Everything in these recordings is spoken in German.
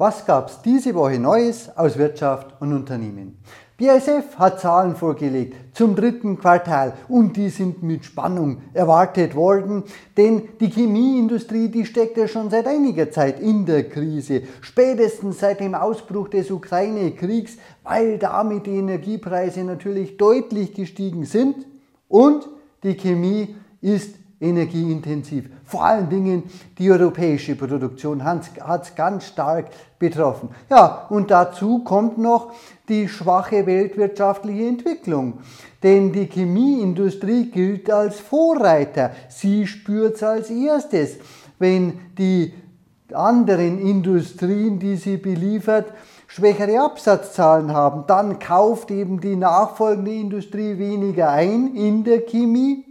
Was gab es diese Woche Neues aus Wirtschaft und Unternehmen? BASF hat Zahlen vorgelegt zum dritten Quartal und die sind mit Spannung erwartet worden, denn die Chemieindustrie, die steckt ja schon seit einiger Zeit in der Krise, spätestens seit dem Ausbruch des Ukraine-Kriegs, weil damit die Energiepreise natürlich deutlich gestiegen sind und die Chemie ist energieintensiv. Vor allen Dingen die europäische Produktion hat es ganz stark betroffen. Ja, und dazu kommt noch die schwache weltwirtschaftliche Entwicklung. Denn die Chemieindustrie gilt als Vorreiter. Sie spürt es als erstes, wenn die anderen Industrien, die sie beliefert, schwächere Absatzzahlen haben. Dann kauft eben die nachfolgende Industrie weniger ein in der Chemie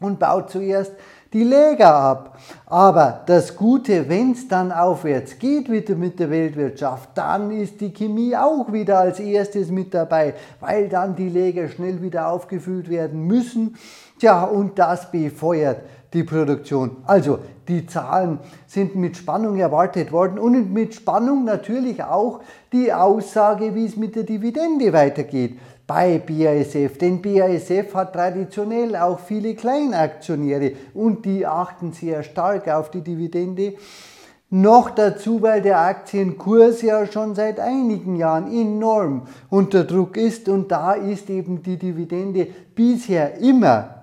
und baut zuerst die Läger ab. Aber das Gute, wenn es dann aufwärts geht wieder mit der Weltwirtschaft, dann ist die Chemie auch wieder als erstes mit dabei, weil dann die Läger schnell wieder aufgefüllt werden müssen. Tja, und das befeuert die Produktion. Also die Zahlen sind mit Spannung erwartet worden und mit Spannung natürlich auch die Aussage, wie es mit der Dividende weitergeht bei BASF. Denn BASF hat traditionell auch viele Kleinaktionäre und die achten sehr stark auf die Dividende. Noch dazu, weil der Aktienkurs ja schon seit einigen Jahren enorm unter Druck ist und da ist eben die Dividende bisher immer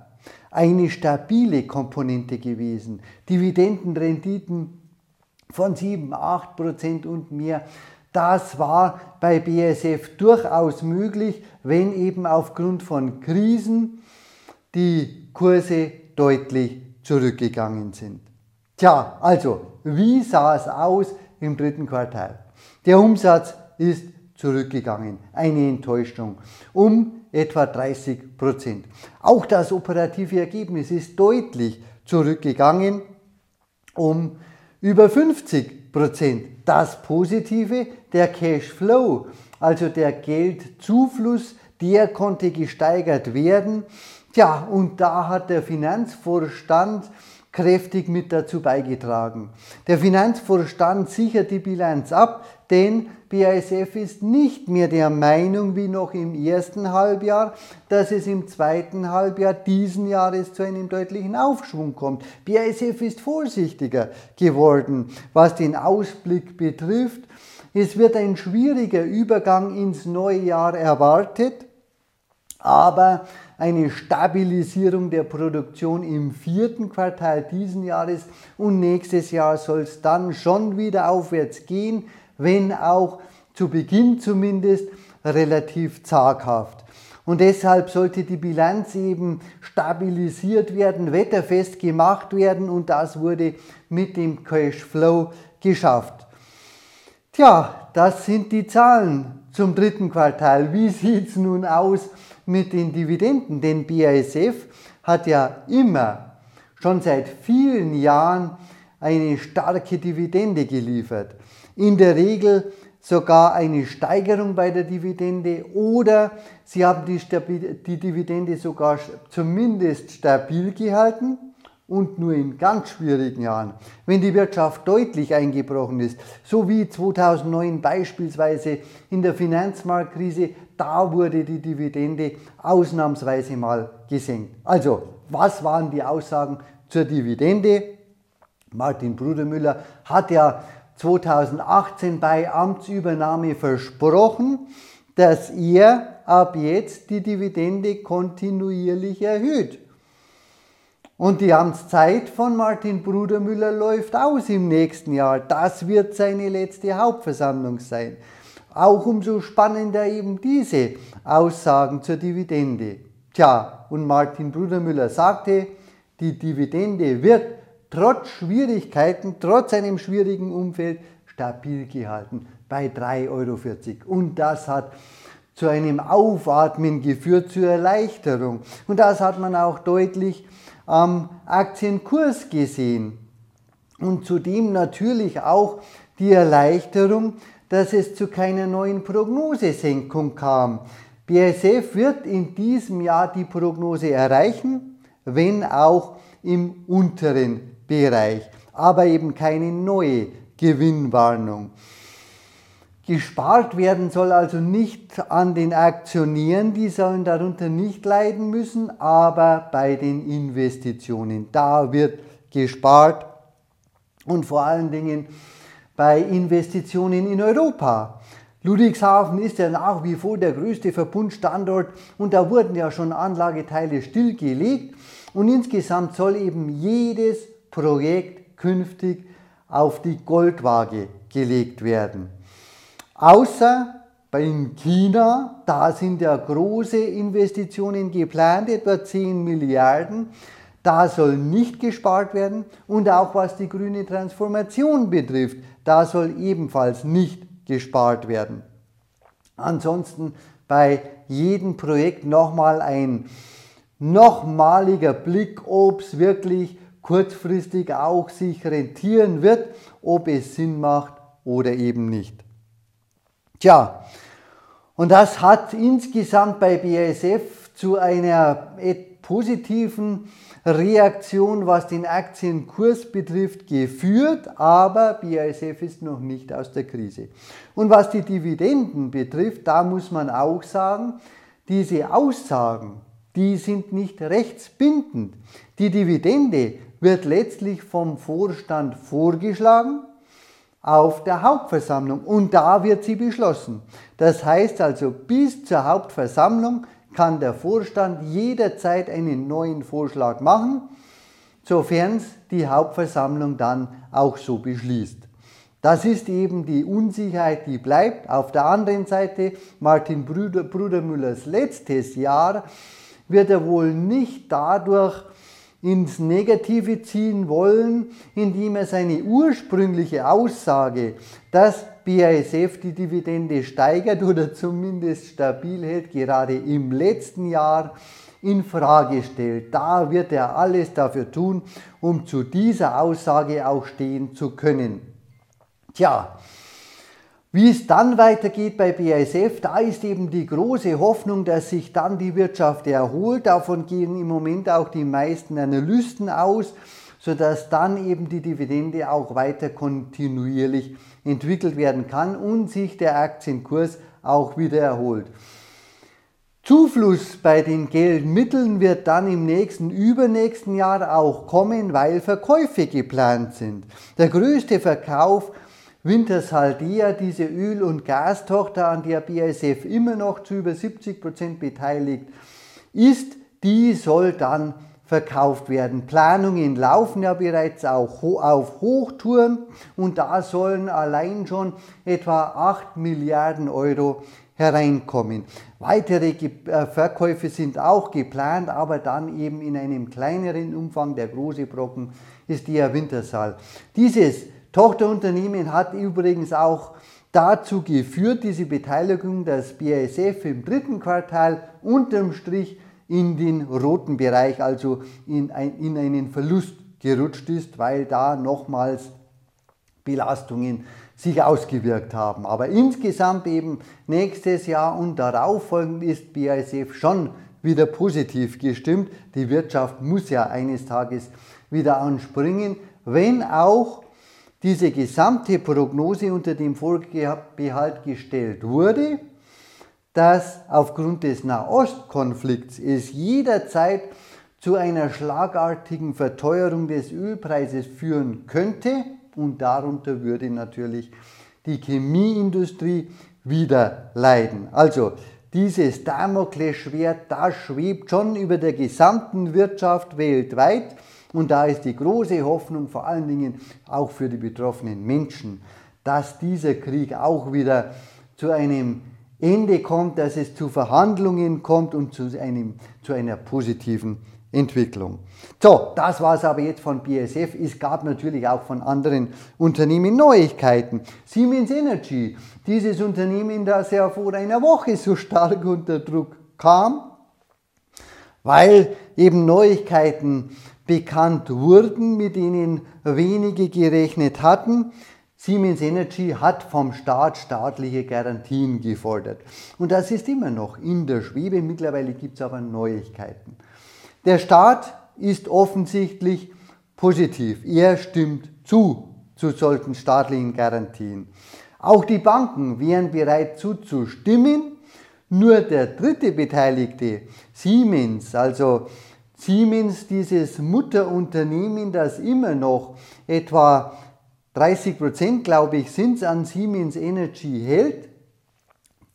eine stabile Komponente gewesen. Dividendenrenditen von 7, 8 Prozent und mehr das war bei BSF durchaus möglich, wenn eben aufgrund von Krisen die Kurse deutlich zurückgegangen sind. Tja, also, wie sah es aus im dritten Quartal? Der Umsatz ist zurückgegangen, eine Enttäuschung, um etwa 30 Prozent. Auch das operative Ergebnis ist deutlich zurückgegangen, um über 50 Prozent. Das Positive, der Cashflow, also der Geldzufluss, der konnte gesteigert werden. Tja, und da hat der Finanzvorstand kräftig mit dazu beigetragen. Der Finanzvorstand sichert die Bilanz ab, denn BASF ist nicht mehr der Meinung wie noch im ersten Halbjahr, dass es im zweiten Halbjahr diesen Jahres zu einem deutlichen Aufschwung kommt. BASF ist vorsichtiger geworden, was den Ausblick betrifft. Es wird ein schwieriger Übergang ins neue Jahr erwartet, aber eine Stabilisierung der Produktion im vierten Quartal diesen Jahres und nächstes Jahr soll es dann schon wieder aufwärts gehen, wenn auch zu Beginn zumindest relativ zaghaft. Und deshalb sollte die Bilanz eben stabilisiert werden, wetterfest gemacht werden und das wurde mit dem Cashflow geschafft. Tja, das sind die Zahlen zum dritten Quartal. Wie sieht es nun aus mit den Dividenden? Denn BASF hat ja immer, schon seit vielen Jahren, eine starke Dividende geliefert. In der Regel sogar eine Steigerung bei der Dividende oder sie haben die, die Dividende sogar zumindest stabil gehalten und nur in ganz schwierigen Jahren, wenn die Wirtschaft deutlich eingebrochen ist, so wie 2009 beispielsweise in der Finanzmarktkrise, da wurde die Dividende ausnahmsweise mal gesenkt. Also, was waren die Aussagen zur Dividende? Martin Brudermüller hat ja 2018 bei Amtsübernahme versprochen, dass er ab jetzt die Dividende kontinuierlich erhöht. Und die Amtszeit von Martin Brudermüller läuft aus im nächsten Jahr. Das wird seine letzte Hauptversammlung sein. Auch umso spannender eben diese Aussagen zur Dividende. Tja, und Martin Brudermüller sagte, die Dividende wird trotz Schwierigkeiten, trotz einem schwierigen Umfeld stabil gehalten bei 3,40 Euro. Und das hat zu einem Aufatmen geführt, zur Erleichterung. Und das hat man auch deutlich am Aktienkurs gesehen. Und zudem natürlich auch die Erleichterung, dass es zu keiner neuen Prognosesenkung kam. BASF wird in diesem Jahr die Prognose erreichen, wenn auch im unteren Bereich, aber eben keine neue Gewinnwarnung. Gespart werden soll also nicht an den Aktionären, die sollen darunter nicht leiden müssen, aber bei den Investitionen. Da wird gespart und vor allen Dingen bei Investitionen in Europa. Ludwigshafen ist ja nach wie vor der größte Verbundstandort und da wurden ja schon Anlageteile stillgelegt und insgesamt soll eben jedes Projekt künftig auf die Goldwaage gelegt werden. Außer bei China, da sind ja große Investitionen geplant, etwa 10 Milliarden. Da soll nicht gespart werden. Und auch was die grüne Transformation betrifft, da soll ebenfalls nicht gespart werden. Ansonsten bei jedem Projekt nochmal ein nochmaliger Blick, ob es wirklich kurzfristig auch sich rentieren wird, ob es Sinn macht oder eben nicht. Tja, und das hat insgesamt bei BASF zu einer positiven Reaktion, was den Aktienkurs betrifft, geführt, aber BASF ist noch nicht aus der Krise. Und was die Dividenden betrifft, da muss man auch sagen, diese Aussagen, die sind nicht rechtsbindend. Die Dividende wird letztlich vom Vorstand vorgeschlagen auf der Hauptversammlung und da wird sie beschlossen. Das heißt also, bis zur Hauptversammlung kann der Vorstand jederzeit einen neuen Vorschlag machen, sofern es die Hauptversammlung dann auch so beschließt. Das ist eben die Unsicherheit, die bleibt. Auf der anderen Seite, Martin Bruder, Brudermüllers letztes Jahr wird er wohl nicht dadurch ins Negative ziehen wollen, indem er seine ursprüngliche Aussage, dass BASF die Dividende steigert oder zumindest stabil hält, gerade im letzten Jahr in Frage stellt. Da wird er alles dafür tun, um zu dieser Aussage auch stehen zu können. Tja, wie es dann weitergeht bei BASF, da ist eben die große Hoffnung, dass sich dann die Wirtschaft erholt. Davon gehen im Moment auch die meisten Analysten aus, sodass dann eben die Dividende auch weiter kontinuierlich entwickelt werden kann und sich der Aktienkurs auch wieder erholt. Zufluss bei den Geldmitteln wird dann im nächsten, übernächsten Jahr auch kommen, weil Verkäufe geplant sind. Der größte Verkauf Wintershaldea, diese Öl- und Gastochter, an der BASF immer noch zu über 70 Prozent beteiligt ist, die soll dann verkauft werden. Planungen laufen ja bereits auch auf Hochtouren und da sollen allein schon etwa 8 Milliarden Euro hereinkommen. Weitere äh, Verkäufe sind auch geplant, aber dann eben in einem kleineren Umfang. Der große Brocken ist der Wintersaal. Dieses Tochterunternehmen hat übrigens auch dazu geführt, diese Beteiligung, dass BASF im dritten Quartal unterm Strich in den roten Bereich, also in, ein, in einen Verlust gerutscht ist, weil da nochmals Belastungen sich ausgewirkt haben. Aber insgesamt eben nächstes Jahr und darauf folgend ist BASF schon wieder positiv gestimmt. Die Wirtschaft muss ja eines Tages wieder anspringen, wenn auch diese gesamte Prognose unter dem Vorbehalt gestellt wurde, dass aufgrund des Nahostkonflikts es jederzeit zu einer schlagartigen Verteuerung des Ölpreises führen könnte und darunter würde natürlich die Chemieindustrie wieder leiden. Also dieses Damoklesschwert, das schwebt schon über der gesamten Wirtschaft weltweit. Und da ist die große Hoffnung, vor allen Dingen auch für die betroffenen Menschen, dass dieser Krieg auch wieder zu einem Ende kommt, dass es zu Verhandlungen kommt und zu, einem, zu einer positiven Entwicklung. So, das war es aber jetzt von BSF. Es gab natürlich auch von anderen Unternehmen Neuigkeiten. Siemens Energy, dieses Unternehmen, das ja vor einer Woche so stark unter Druck kam, weil eben Neuigkeiten bekannt wurden, mit denen wenige gerechnet hatten. Siemens Energy hat vom Staat staatliche Garantien gefordert. Und das ist immer noch in der Schwebe. Mittlerweile gibt es aber Neuigkeiten. Der Staat ist offensichtlich positiv. Er stimmt zu, zu solchen staatlichen Garantien. Auch die Banken wären bereit zuzustimmen, nur der dritte Beteiligte, Siemens, also Siemens, dieses Mutterunternehmen, das immer noch etwa 30 Prozent, glaube ich, sind an Siemens Energy hält.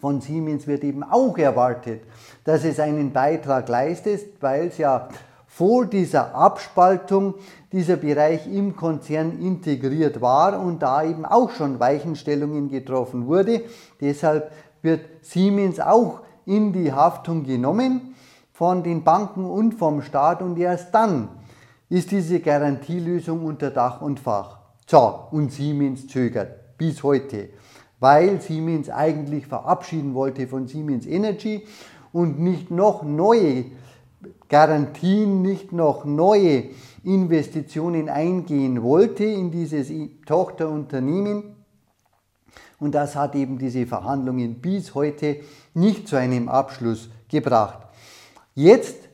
Von Siemens wird eben auch erwartet, dass es einen Beitrag leistet, weil es ja vor dieser Abspaltung dieser Bereich im Konzern integriert war und da eben auch schon Weichenstellungen getroffen wurde. Deshalb wird Siemens auch in die Haftung genommen von den Banken und vom Staat und erst dann ist diese Garantielösung unter Dach und Fach. So, und Siemens zögert bis heute, weil Siemens eigentlich verabschieden wollte von Siemens Energy und nicht noch neue Garantien, nicht noch neue Investitionen eingehen wollte in dieses Tochterunternehmen. Und das hat eben diese Verhandlungen bis heute nicht zu einem Abschluss gebracht. Jetzt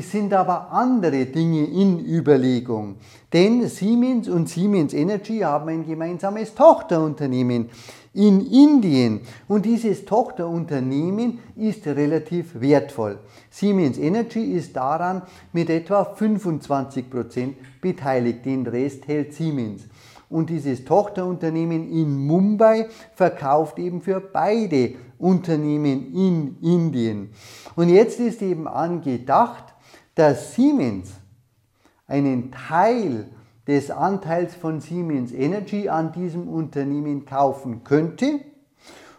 sind aber andere Dinge in Überlegung. Denn Siemens und Siemens Energy haben ein gemeinsames Tochterunternehmen in Indien. Und dieses Tochterunternehmen ist relativ wertvoll. Siemens Energy ist daran mit etwa 25% beteiligt. Den Rest hält Siemens und dieses Tochterunternehmen in Mumbai verkauft eben für beide Unternehmen in Indien. Und jetzt ist eben angedacht, dass Siemens einen Teil des Anteils von Siemens Energy an diesem Unternehmen kaufen könnte.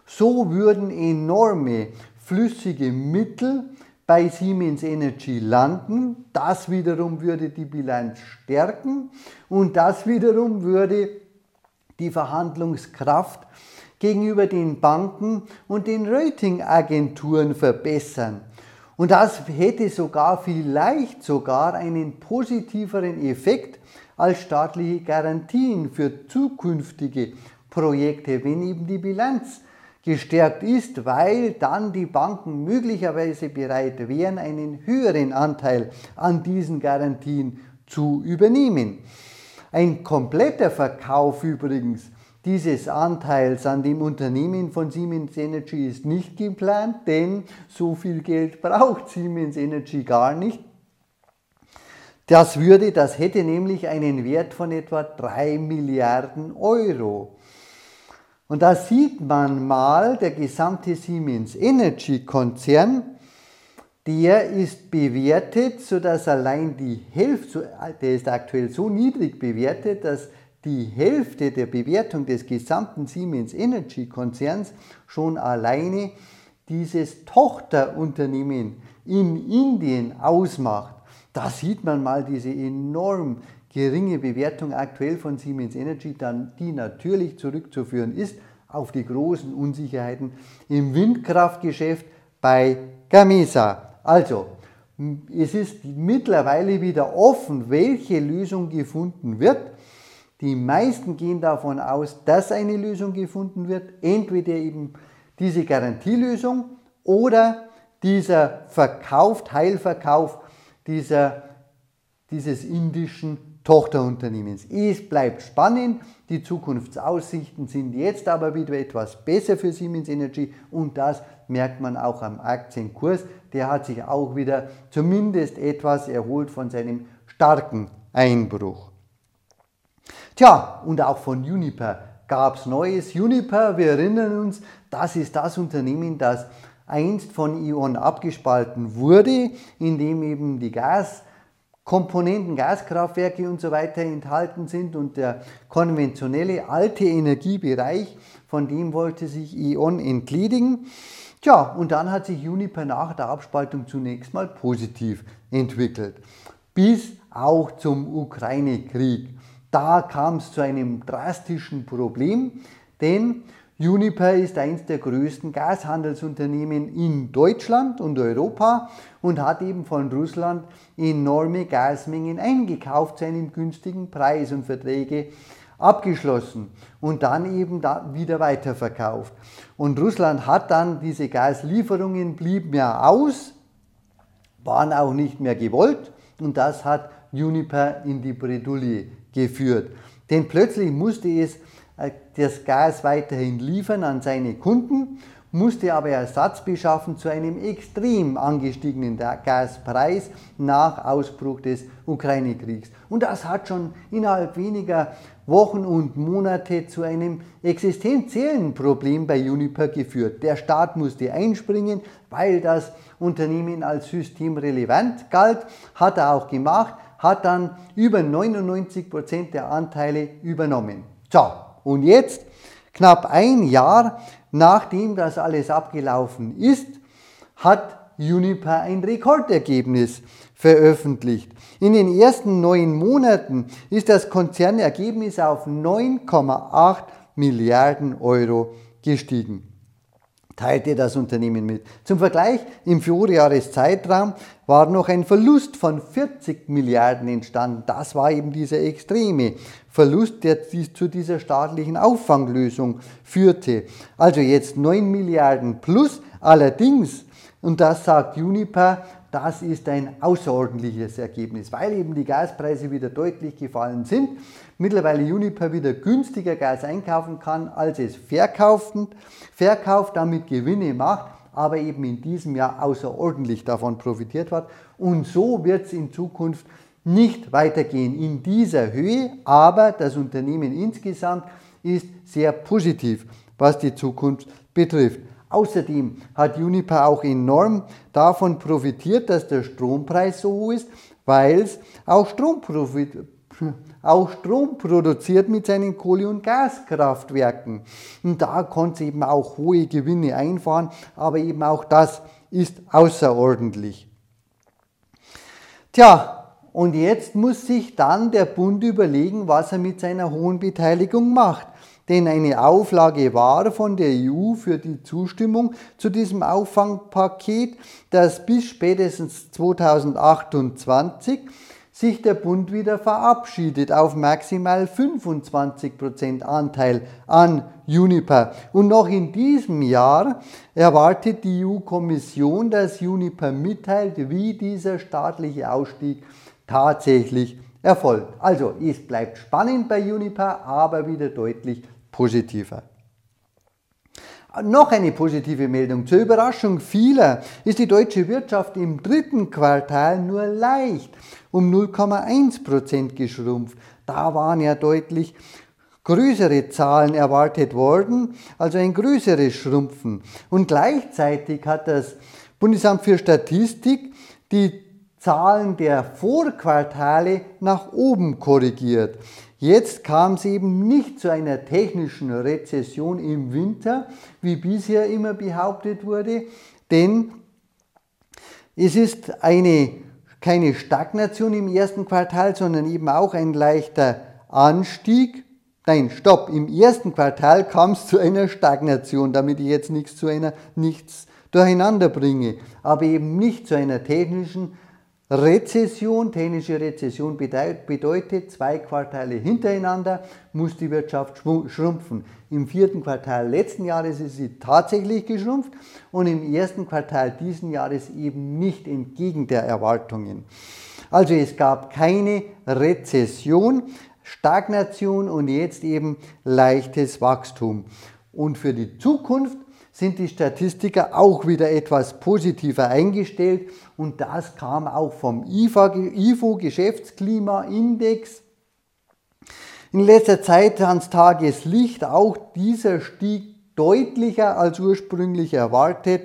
So würden enorme flüssige Mittel bei Siemens Energy landen. Das wiederum würde die Bilanz stärken und das wiederum würde die Verhandlungskraft gegenüber den Banken und den Ratingagenturen verbessern. Und das hätte sogar vielleicht sogar einen positiveren Effekt als staatliche Garantien für zukünftige Projekte, wenn eben die Bilanz gestärkt ist, weil dann die Banken möglicherweise bereit wären, einen höheren Anteil an diesen Garantien zu übernehmen. Ein kompletter Verkauf übrigens dieses Anteils an dem Unternehmen von Siemens Energy ist nicht geplant, denn so viel Geld braucht Siemens Energy gar nicht. Das würde, das hätte nämlich einen Wert von etwa 3 Milliarden Euro. Und da sieht man mal, der gesamte Siemens Energy Konzern, der ist bewertet, sodass allein die Hälfte, der ist aktuell so niedrig bewertet, dass die Hälfte der Bewertung des gesamten Siemens Energy Konzerns schon alleine dieses Tochterunternehmen in Indien ausmacht. Da sieht man mal diese enorm geringe Bewertung aktuell von Siemens Energy, die natürlich zurückzuführen ist auf die großen Unsicherheiten im Windkraftgeschäft bei Gamesa. Also, es ist mittlerweile wieder offen, welche Lösung gefunden wird. Die meisten gehen davon aus, dass eine Lösung gefunden wird, entweder eben diese Garantielösung oder dieser Verkauf, Teilverkauf dieser, dieses indischen Tochterunternehmens. Es bleibt spannend, die Zukunftsaussichten sind jetzt aber wieder etwas besser für Siemens Energy und das merkt man auch am Aktienkurs. Der hat sich auch wieder zumindest etwas erholt von seinem starken Einbruch. Tja, und auch von Uniper gab es Neues. Uniper, wir erinnern uns, das ist das Unternehmen, das einst von E.ON abgespalten wurde, in dem eben die Gas- Komponenten, Gaskraftwerke und so weiter enthalten sind und der konventionelle alte Energiebereich, von dem wollte sich E.ON entledigen. Tja, und dann hat sich Uniper nach der Abspaltung zunächst mal positiv entwickelt, bis auch zum Ukraine-Krieg. Da kam es zu einem drastischen Problem, denn Uniper ist eines der größten Gashandelsunternehmen in Deutschland und Europa und hat eben von Russland enorme Gasmengen eingekauft zu einem günstigen Preis und Verträge abgeschlossen und dann eben da wieder weiterverkauft. Und Russland hat dann diese Gaslieferungen blieben ja aus, waren auch nicht mehr gewollt und das hat Uniper in die Bredouille geführt. Denn plötzlich musste es äh, das Gas weiterhin liefern an seine Kunden, musste aber Ersatz beschaffen zu einem extrem angestiegenen Gaspreis nach Ausbruch des Ukraine-Kriegs. Und das hat schon innerhalb weniger Wochen und Monate zu einem existenziellen Problem bei Uniper geführt. Der Staat musste einspringen, weil das Unternehmen als systemrelevant galt, hat er auch gemacht, hat dann über 99 Prozent der Anteile übernommen. So, und jetzt, knapp ein Jahr nachdem das alles abgelaufen ist, hat Uniper ein Rekordergebnis veröffentlicht. In den ersten neun Monaten ist das Konzernergebnis auf 9,8 Milliarden Euro gestiegen teilte das Unternehmen mit. Zum Vergleich, im Vorjahreszeitraum war noch ein Verlust von 40 Milliarden entstanden. Das war eben dieser extreme Verlust, der zu dieser staatlichen Auffanglösung führte. Also jetzt 9 Milliarden plus. Allerdings, und das sagt Uniper, das ist ein außerordentliches Ergebnis, weil eben die Gaspreise wieder deutlich gefallen sind. Mittlerweile Uniper wieder günstiger Gas einkaufen kann, als es verkauft, verkauft damit Gewinne macht, aber eben in diesem Jahr außerordentlich davon profitiert hat. Und so wird es in Zukunft nicht weitergehen in dieser Höhe, aber das Unternehmen insgesamt ist sehr positiv, was die Zukunft betrifft. Außerdem hat Uniper auch enorm davon profitiert, dass der Strompreis so hoch ist, weil es auch Strom, auch Strom produziert mit seinen Kohle- und Gaskraftwerken. Und da konnte es eben auch hohe Gewinne einfahren, aber eben auch das ist außerordentlich. Tja, und jetzt muss sich dann der Bund überlegen, was er mit seiner hohen Beteiligung macht denn eine Auflage war von der EU für die Zustimmung zu diesem Auffangpaket, dass bis spätestens 2028 sich der Bund wieder verabschiedet auf maximal 25% Anteil an Uniper. Und noch in diesem Jahr erwartet die EU-Kommission, dass Uniper mitteilt, wie dieser staatliche Ausstieg tatsächlich erfolgt. Also es bleibt spannend bei Uniper, aber wieder deutlich positiver. Noch eine positive Meldung. Zur Überraschung vieler ist die deutsche Wirtschaft im dritten Quartal nur leicht um 0,1% geschrumpft. Da waren ja deutlich größere Zahlen erwartet worden, also ein größeres Schrumpfen. Und gleichzeitig hat das Bundesamt für Statistik die Zahlen der Vorquartale nach oben korrigiert. Jetzt kam es eben nicht zu einer technischen Rezession im Winter, wie bisher immer behauptet wurde, denn es ist eine, keine Stagnation im ersten Quartal, sondern eben auch ein leichter Anstieg. Nein, stopp, im ersten Quartal kam es zu einer Stagnation, damit ich jetzt nichts, zu einer, nichts durcheinander bringe, aber eben nicht zu einer technischen Rezession, technische Rezession bedeutet, zwei Quartale hintereinander muss die Wirtschaft schrumpfen. Im vierten Quartal letzten Jahres ist sie tatsächlich geschrumpft und im ersten Quartal diesen Jahres eben nicht entgegen der Erwartungen. Also es gab keine Rezession, Stagnation und jetzt eben leichtes Wachstum. Und für die Zukunft sind die Statistiker auch wieder etwas positiver eingestellt und das kam auch vom IFO Geschäftsklimaindex. In letzter Zeit ans Tageslicht, auch dieser stieg deutlicher als ursprünglich erwartet.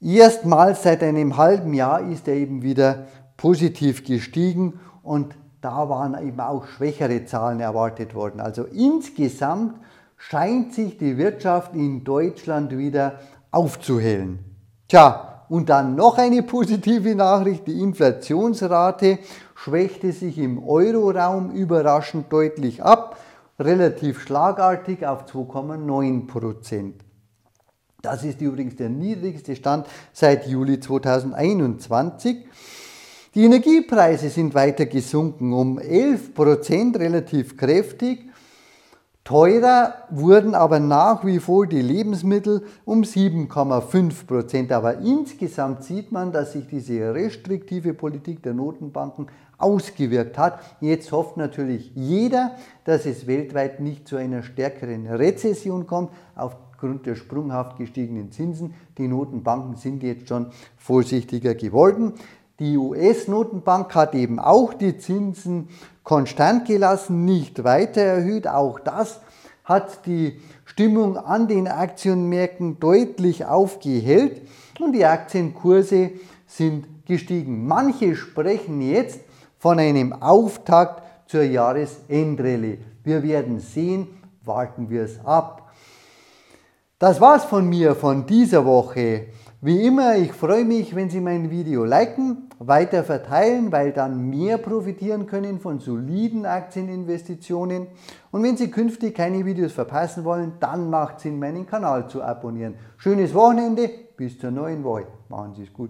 Erstmals seit einem halben Jahr ist er eben wieder positiv gestiegen und da waren eben auch schwächere Zahlen erwartet worden. Also insgesamt scheint sich die Wirtschaft in Deutschland wieder aufzuhellen. Tja, und dann noch eine positive Nachricht, die Inflationsrate schwächte sich im Euroraum überraschend deutlich ab, relativ schlagartig auf 2,9 Prozent. Das ist übrigens der niedrigste Stand seit Juli 2021. Die Energiepreise sind weiter gesunken, um 11 Prozent relativ kräftig Teurer wurden aber nach wie vor die Lebensmittel um 7,5 Prozent. Aber insgesamt sieht man, dass sich diese restriktive Politik der Notenbanken ausgewirkt hat. Jetzt hofft natürlich jeder, dass es weltweit nicht zu einer stärkeren Rezession kommt, aufgrund der sprunghaft gestiegenen Zinsen. Die Notenbanken sind jetzt schon vorsichtiger geworden. Die US-Notenbank hat eben auch die Zinsen konstant gelassen, nicht weiter erhöht. Auch das hat die Stimmung an den Aktienmärkten deutlich aufgehellt und die Aktienkurse sind gestiegen. Manche sprechen jetzt von einem Auftakt zur Jahresendrallye. Wir werden sehen, warten wir es ab. Das war's von mir von dieser Woche. Wie immer, ich freue mich, wenn Sie mein Video liken, weiter verteilen, weil dann mehr profitieren können von soliden Aktieninvestitionen. Und wenn Sie künftig keine Videos verpassen wollen, dann macht Sinn, meinen Kanal zu abonnieren. Schönes Wochenende, bis zur neuen Woche. Machen Sie es gut.